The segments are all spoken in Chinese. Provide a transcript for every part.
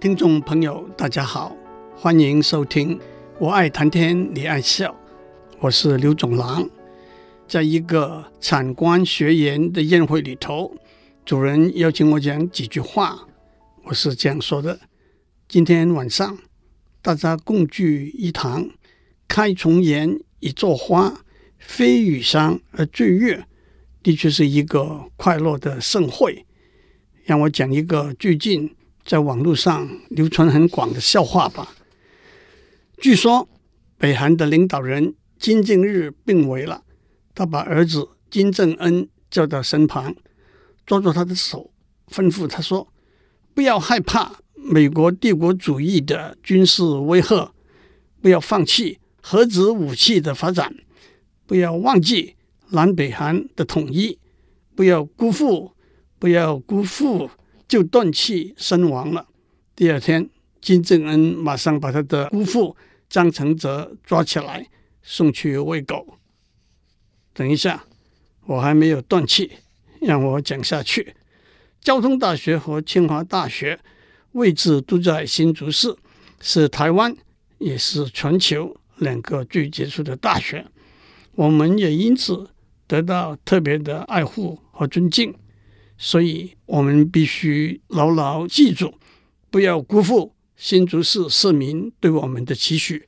听众朋友，大家好，欢迎收听《我爱谈天，你爱笑》，我是刘总郎。在一个产官学员的宴会里头，主人邀请我讲几句话，我是这样说的：今天晚上大家共聚一堂，开重颜，以作花，非与商而醉月，的确是一个快乐的盛会。让我讲一个最近在网络上流传很广的笑话吧。据说北韩的领导人金正日病危了，他把儿子金正恩叫到身旁，抓住他的手，吩咐他说：“不要害怕美国帝国主义的军事威吓，不要放弃核子武器的发展，不要忘记南北韩的统一，不要辜负。”不要辜负，就断气身亡了。第二天，金正恩马上把他的姑父张承泽抓起来，送去喂狗。等一下，我还没有断气，让我讲下去。交通大学和清华大学位置都在新竹市，是台湾也是全球两个最杰出的大学。我们也因此得到特别的爱护和尊敬。所以，我们必须牢牢记住，不要辜负新竹市市民对我们的期许，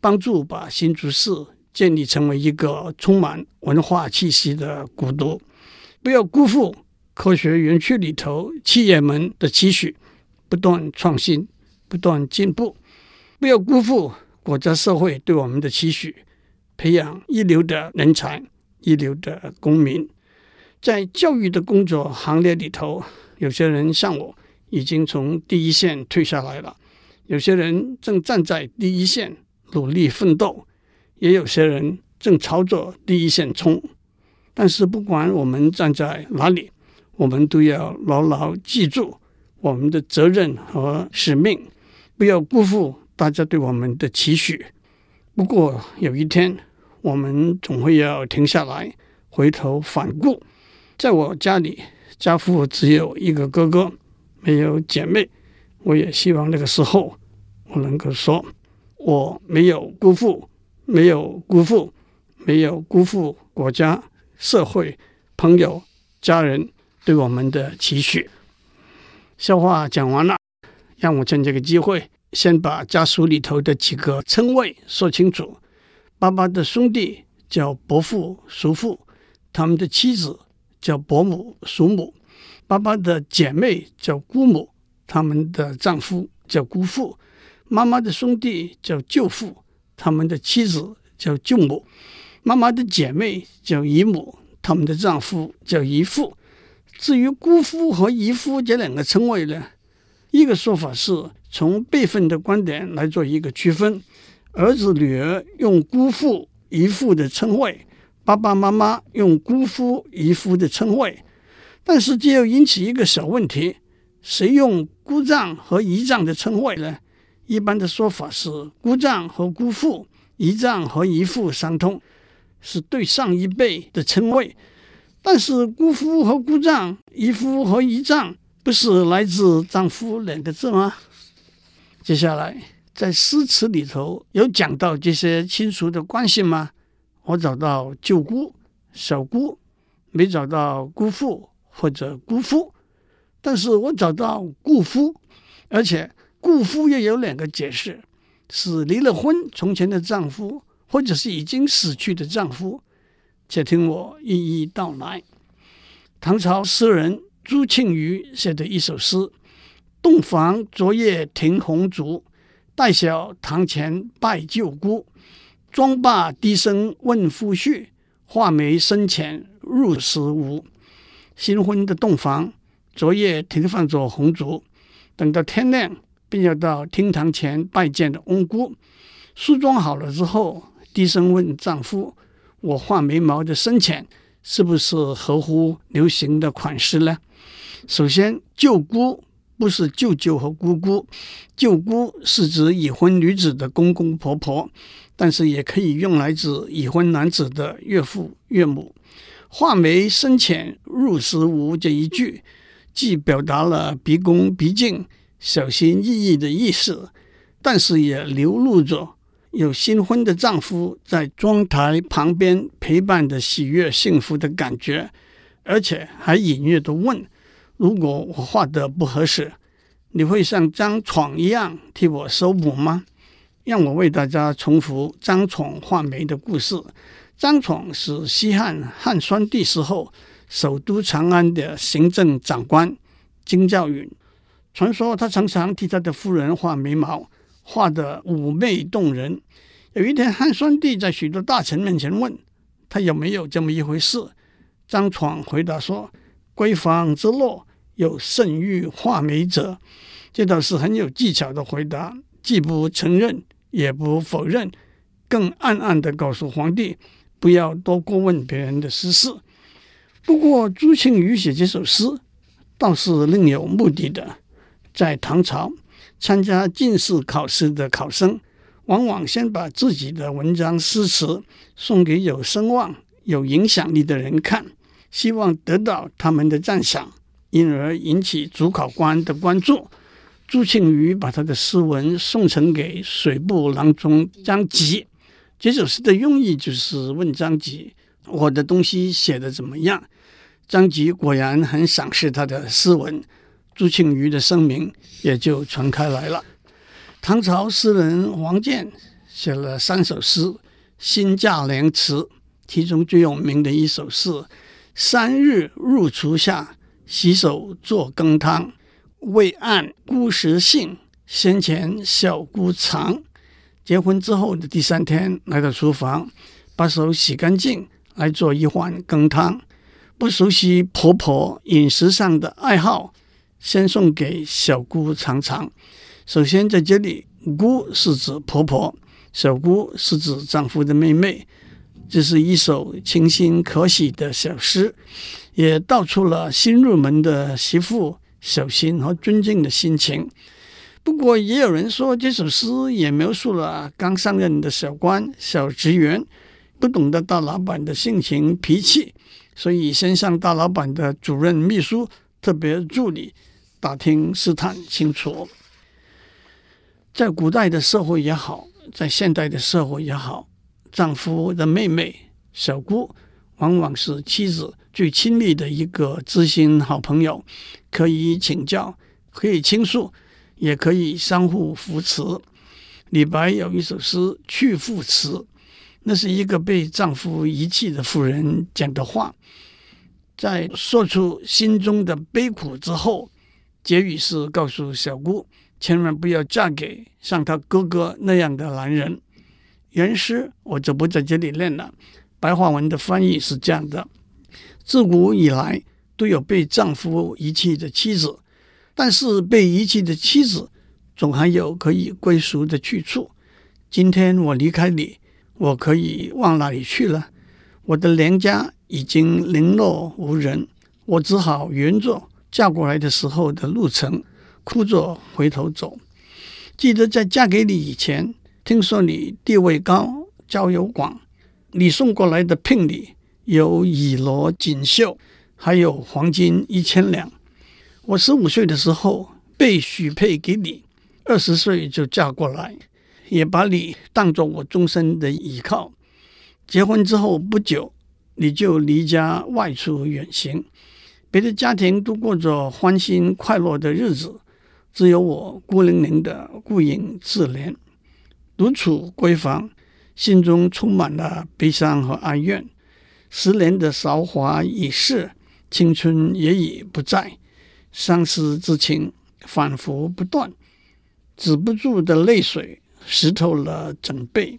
帮助把新竹市建立成为一个充满文化气息的古都。不要辜负科学园区里头企业们的期许，不断创新，不断进步。不要辜负国家社会对我们的期许，培养一流的人才，一流的公民。在教育的工作行列里头，有些人像我，已经从第一线退下来了；有些人正站在第一线努力奋斗，也有些人正朝着第一线冲。但是，不管我们站在哪里，我们都要牢牢记住我们的责任和使命，不要辜负大家对我们的期许。不过，有一天，我们总会要停下来，回头反顾。在我家里，家父只有一个哥哥，没有姐妹。我也希望那个时候，我能够说，我没有辜负，没有辜负，没有辜负国家、社会、朋友、家人对我们的期许。笑话讲完了，让我趁这个机会，先把家属里头的几个称谓说清楚。爸爸的兄弟叫伯父、叔父，他们的妻子。叫伯母、叔母，爸爸的姐妹叫姑母，他们的丈夫叫姑父；妈妈的兄弟叫舅父，他们的妻子叫舅母；妈妈的姐妹叫姨母，他们的丈夫叫姨父。至于姑父和姨父这两个称谓呢，一个说法是从辈分的观点来做一个区分，儿子、女儿用姑父、姨父的称谓。爸爸妈妈用姑父、姨父的称谓，但是这又引起一个小问题：谁用姑丈和姨丈的称谓呢？一般的说法是姑丈和姑父、姨丈和姨父相通，是对上一辈的称谓。但是姑父和姑丈、姨父和姨丈不是来自丈夫两个字吗？接下来在诗词里头有讲到这些亲属的关系吗？我找到舅姑、小姑，没找到姑父或者姑父，但是我找到姑夫，而且姑夫也有两个解释：是离了婚从前的丈夫，或者是已经死去的丈夫。且听我一一道来。唐朝诗人朱庆余写的一首诗：“洞房昨夜听红烛，带小堂前拜舅姑。”妆罢低声问夫婿，画眉深浅入时无。新婚的洞房，昨夜停放着红烛，等到天亮，便要到厅堂前拜见的翁姑。梳妆好了之后，低声问丈夫：“我画眉毛的深浅，是不是合乎流行的款式呢？”首先，舅姑不是舅舅和姑姑，舅姑是指已婚女子的公公婆婆。但是也可以用来指已婚男子的岳父岳母。画眉深浅入时无这一句，既表达了毕恭毕敬、小心翼翼的意思，但是也流露着有新婚的丈夫在妆台旁边陪伴的喜悦幸福的感觉，而且还隐约的问：如果我画得不合适，你会像张闯一样替我修补吗？让我为大家重复张闯画眉的故事。张闯是西汉汉宣帝时候首都长安的行政长官，京教允。传说他常常替他的夫人画眉毛，画得妩媚动人。有一天，汉宣帝在许多大臣面前问他有没有这么一回事，张闯回答说：“闺房之乐。”有胜欲画眉者，这倒是很有技巧的回答，既不承认，也不否认，更暗暗地告诉皇帝，不要多过问别人的私事。不过朱庆余写这首诗，倒是另有目的的。在唐朝，参加进士考试的考生，往往先把自己的文章诗词送给有声望、有影响力的人看，希望得到他们的赞赏。因而引起主考官的关注。朱庆余把他的诗文送呈给水部郎中张籍。这首诗的用意就是问张籍：“我的东西写得怎么样？”张籍果然很赏识他的诗文，朱庆余的声名也就传开来了。唐朝诗人王建写了三首诗《新嫁良词》，其中最有名的一首是“三日入厨下”。洗手做羹汤，未按姑时性，先前小姑尝。结婚之后的第三天，来到厨房，把手洗干净，来做一碗羹汤。不熟悉婆婆饮食上的爱好，先送给小姑尝尝。首先在这里，姑是指婆婆，小姑是指丈夫的妹妹。这是一首清新可喜的小诗。也道出了新入门的媳妇小心和尊敬的心情。不过，也有人说这首诗也描述了刚上任的小官、小职员不懂得大老板的性情脾气，所以先向大老板的主任秘书、特别助理打听试探清楚。在古代的社会也好，在现代的社会也好，丈夫的妹妹小姑往往是妻子。最亲密的一个知心好朋友，可以请教，可以倾诉，也可以相互扶持。李白有一首诗《去妇词》，那是一个被丈夫遗弃的妇人讲的话，在说出心中的悲苦之后，结语是告诉小姑，千万不要嫁给像他哥哥那样的男人。原诗我就不在这里念了，白话文的翻译是这样的。自古以来都有被丈夫遗弃的妻子，但是被遗弃的妻子总还有可以归属的去处。今天我离开你，我可以往哪里去了？我的娘家已经零落无人，我只好沿着嫁过来的时候的路程，哭着回头走。记得在嫁给你以前，听说你地位高，交友广，你送过来的聘礼。有绮罗锦绣，还有黄金一千两。我十五岁的时候被许配给你，二十岁就嫁过来，也把你当作我终身的依靠。结婚之后不久，你就离家外出远行，别的家庭都过着欢欣快乐的日子，只有我孤零零的孤影自怜，独处闺房，心中充满了悲伤和哀怨。十年的韶华已逝，青春也已不在，相思之情反复不断，止不住的泪水湿透了枕被。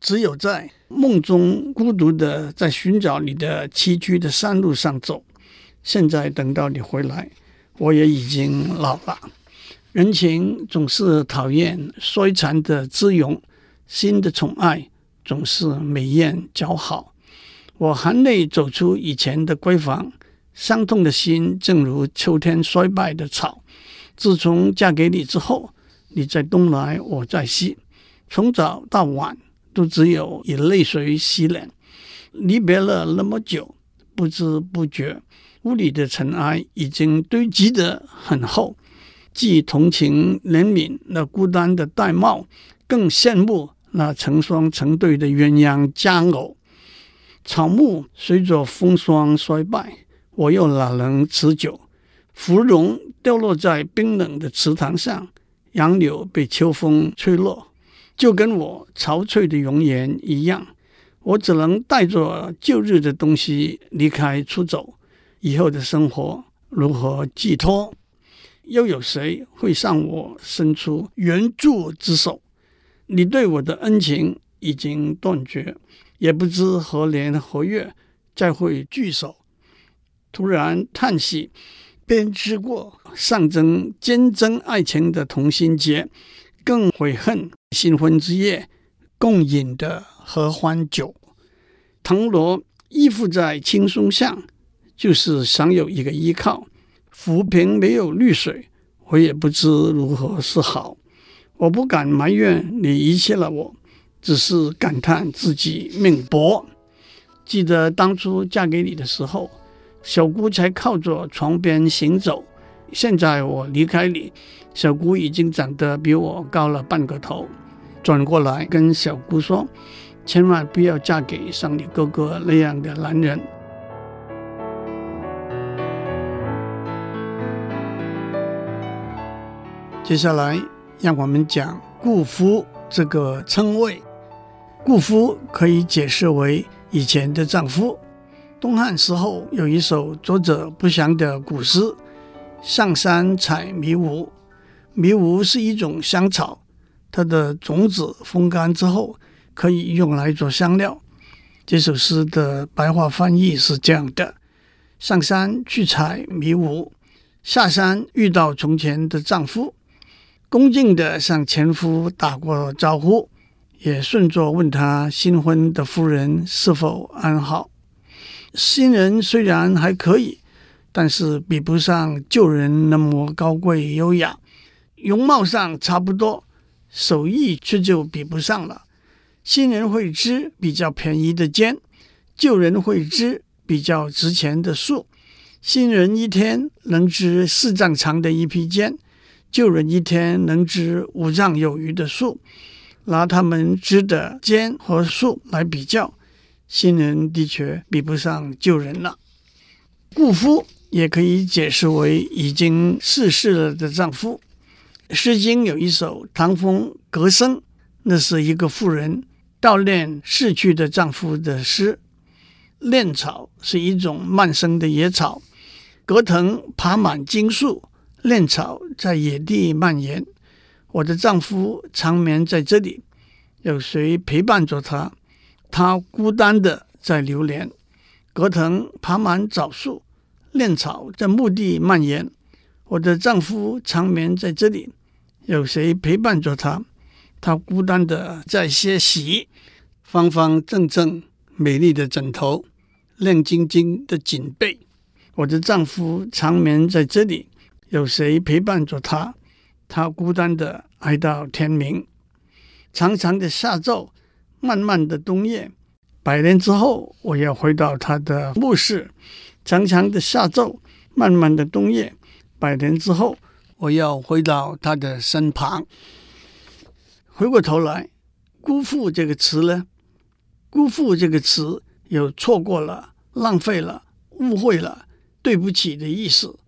只有在梦中孤独的在寻找你的崎岖的山路上走。现在等到你回来，我也已经老了。人情总是讨厌衰残的姿容，新的宠爱总是美艳姣好。我含泪走出以前的闺房，伤痛的心正如秋天衰败的草。自从嫁给你之后，你在东来，我在西，从早到晚都只有以泪水洗脸。离别了那么久，不知不觉屋里的尘埃已经堆积得很厚。既同情怜悯那孤单的玳瑁，更羡慕那成双成对的鸳鸯佳偶。草木随着风霜衰败，我又哪能持久？芙蓉掉落在冰冷的池塘上，杨柳被秋风吹落，就跟我憔悴的容颜一样。我只能带着旧日的东西离开出走，以后的生活如何寄托？又有谁会向我伸出援助之手？你对我的恩情已经断绝，也不知何年何月再会聚首。突然叹息，编织过象征坚贞爱情的同心结，更悔恨新婚之夜共饮的合欢酒。藤萝依附在青松下，就是想有一个依靠。浮萍没有绿水，我也不知如何是好。我不敢埋怨你遗弃了我，只是感叹自己命薄。记得当初嫁给你的时候，小姑才靠着床边行走。现在我离开你，小姑已经长得比我高了半个头。转过来跟小姑说。千万不要嫁给像你哥哥那样的男人。接下来，让我们讲“顾夫”这个称谓。顾夫可以解释为以前的丈夫。东汉时候有一首作者不详的古诗：“上山采迷芜”。迷芜是一种香草，它的种子风干之后。可以用来做香料。这首诗的白话翻译是这样的：上山去采迷芜，下山遇到从前的丈夫，恭敬地向前夫打过招呼，也顺着问他新婚的夫人是否安好。新人虽然还可以，但是比不上旧人那么高贵优雅，容貌上差不多，手艺却就比不上了。新人会织比较便宜的绢，旧人会织比较值钱的树。新人一天能织四丈长的一匹绢，旧人一天能织五丈有余的树。拿他们织的绢和树来比较，新人的确比不上旧人了。顾夫也可以解释为已经逝世了的丈夫。《诗经》有一首《唐风·葛生》，那是一个妇人。悼念逝去的丈夫的诗。恋草是一种蔓生的野草，葛藤爬满荆树，恋草在野地蔓延。我的丈夫长眠在这里，有谁陪伴着他？他孤单的在流连。葛藤爬满枣树，恋草在墓地蔓延。我的丈夫长眠在这里，有谁陪伴着他？他孤单的在歇息，方方正正、美丽的枕头，亮晶晶的颈背。我的丈夫长眠在这里，有谁陪伴着他？他孤单的挨到天明。长长的夏昼，漫漫的冬夜，百年之后，我要回到他的墓室。长长的夏昼，漫漫的冬夜，百年之后，我要回到他的身旁。回过头来，“辜负”这个词呢，“辜负”这个词有错过了、浪费了、误会了、对不起的意思。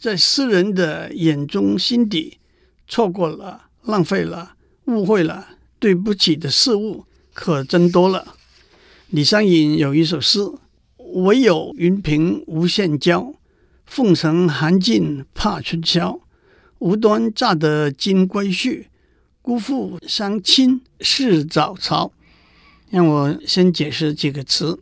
在诗人的眼中心底，错过了、浪费了、误会了、对不起的事物可真多了。李商隐有一首诗：“唯有云平无限娇，凤城寒尽怕春宵。无端乍得金龟婿。”辜负相亲似早朝，让我先解释几个词。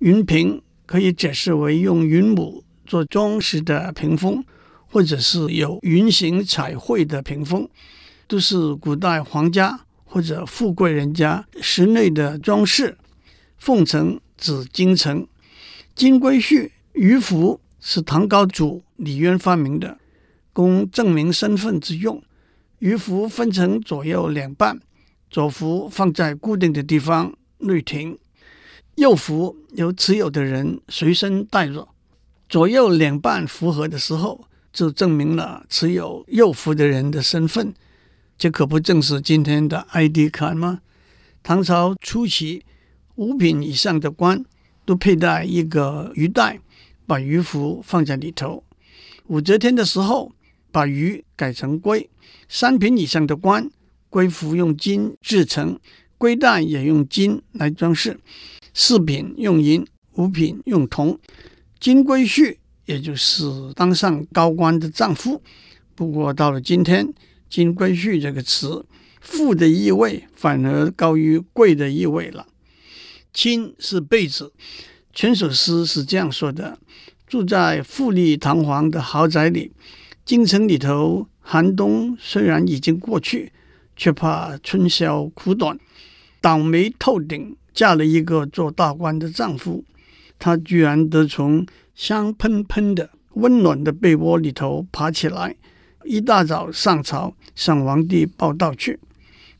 云屏可以解释为用云母做装饰的屏风，或者是有云形彩绘的屏风，都是古代皇家或者富贵人家室内的装饰。凤城指京城，金龟婿鱼符是唐高祖李渊发明的，供证明身份之用。鱼符分成左右两半，左符放在固定的地方内停，右符由持有的人随身带着。左右两半符合的时候，就证明了持有右符的人的身份。这可不正是今天的 ID 卡吗？唐朝初期，五品以上的官都佩戴一个鱼袋，把鱼符放在里头。武则天的时候，把鱼改成龟。三品以上的官，龟服用金制成，龟袋也用金来装饰。四品用银，五品用铜。金龟婿，也就是当上高官的丈夫。不过到了今天，金龟婿这个词，富的意味反而高于贵的意味了。亲是被子，全首诗是这样说的：住在富丽堂皇的豪宅里，京城里头寒冬虽然已经过去，却怕春宵苦短。倒霉透顶，嫁了一个做大官的丈夫，她居然得从香喷喷的温暖的被窝里头爬起来。一大早上朝向皇帝报到去，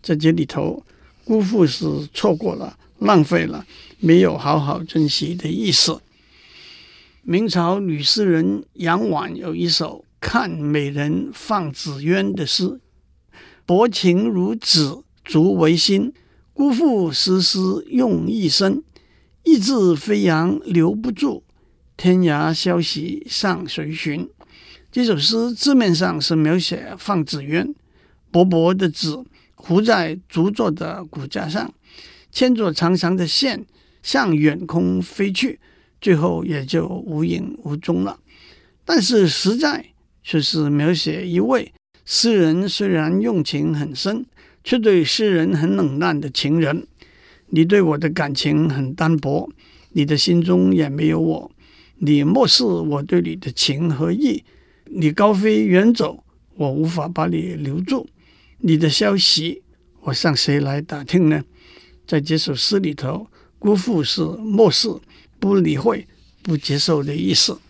在这里头，姑父是错过了、浪费了，没有好好珍惜的意思。明朝女诗人杨婉有一首《看美人放纸鸢》的诗：“薄情如纸，足为心。姑父丝丝用一生，意志飞扬留不住，天涯消息向谁寻？”这首诗字面上是描写放纸鸢，薄薄的纸糊在竹做的骨架上，牵着长长的线向远空飞去，最后也就无影无踪了。但是实在却是描写一位诗人虽然用情很深，却对诗人很冷淡的情人。你对我的感情很单薄，你的心中也没有我，你漠视我对你的情和意。你高飞远走，我无法把你留住。你的消息，我向谁来打听呢？在这首诗里头，辜负是漠视、不理会、不接受的意思。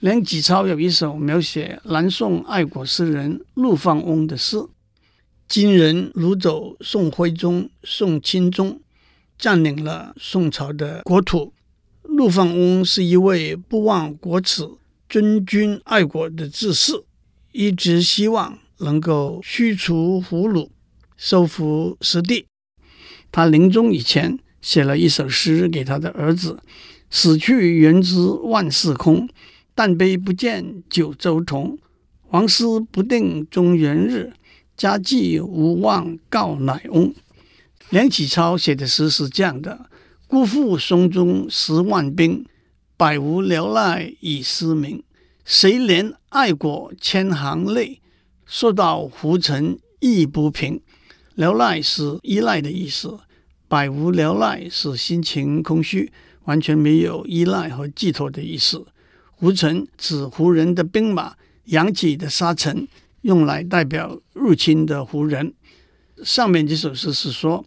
梁启超有一首描写南宋爱国诗人陆放翁的诗：“金人掳走宋徽宗、宋钦宗，占领了宋朝的国土。”陆放翁是一位不忘国耻。尊君爱国的志士，一直希望能够驱除胡虏，收复失地。他临终以前写了一首诗给他的儿子：“死去元知万事空，但悲不见九州同。王师不定中原日，家祭无忘告乃翁。”梁启超写的诗是这样的：“姑父松中十万兵。”百无聊赖以思明，谁怜爱国千行泪？说到胡尘意不平。聊赖是依赖的意思，百无聊赖是心情空虚，完全没有依赖和寄托的意思。胡尘指胡人的兵马扬起的沙尘，用来代表入侵的胡人。上面这首诗是说，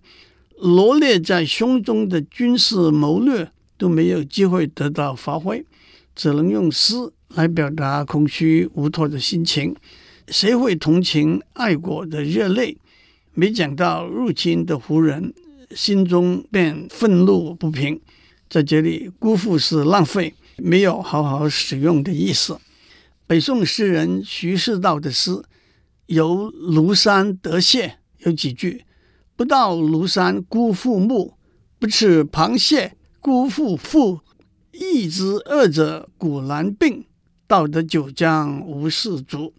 罗列在胸中的军事谋略。都没有机会得到发挥，只能用诗来表达空虚无托的心情。谁会同情爱国的热泪？没讲到入侵的胡人，心中便愤怒不平。在这里，辜负是浪费，没有好好使用的意思。北宋诗人徐士道的诗，游庐山得谢有几句：不到庐山姑父墓，不吃螃蟹。姑父腹，意知饿者骨难并，到得九江无士卒。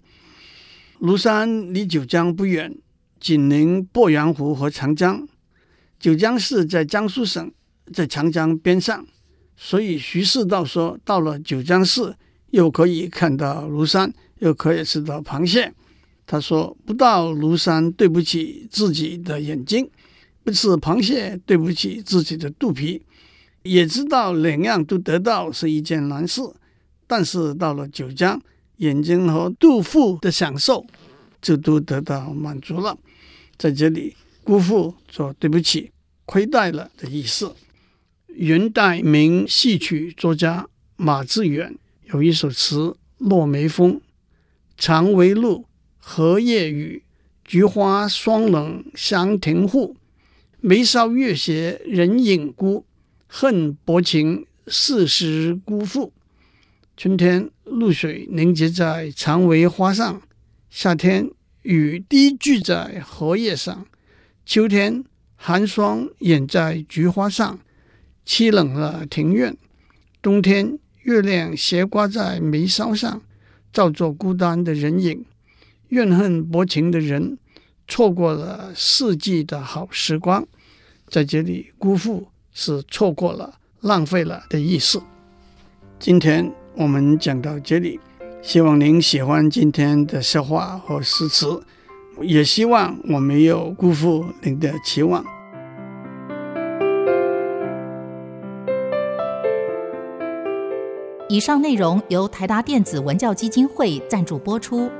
庐山离九江不远，紧邻鄱阳湖和长江。九江市在江苏省，在长江边上，所以徐士道说，到了九江市，又可以看到庐山，又可以吃到螃蟹。他说：“不到庐山，对不起自己的眼睛；不吃螃蟹，对不起自己的肚皮。”也知道两样都得到是一件难事，但是到了九江，眼睛和肚腹的享受就都得到满足了。在这里，姑父说对不起，亏待了的意思。元代名戏曲作家马致远有一首词《落梅风》：长为路，荷叶雨，菊花双冷香亭户。眉梢月斜人影孤。恨薄情似识姑父，春天露水凝结在蔷薇花上，夏天雨滴聚在荷叶上，秋天寒霜掩在菊花上，凄冷了庭院。冬天月亮斜挂在眉梢上，照作孤单的人影。怨恨薄情的人，错过了四季的好时光。在这里，辜负是错过了、浪费了的意思。今天我们讲到这里，希望您喜欢今天的笑话和诗词，也希望我没有辜负您的期望。以上内容由台达电子文教基金会赞助播出。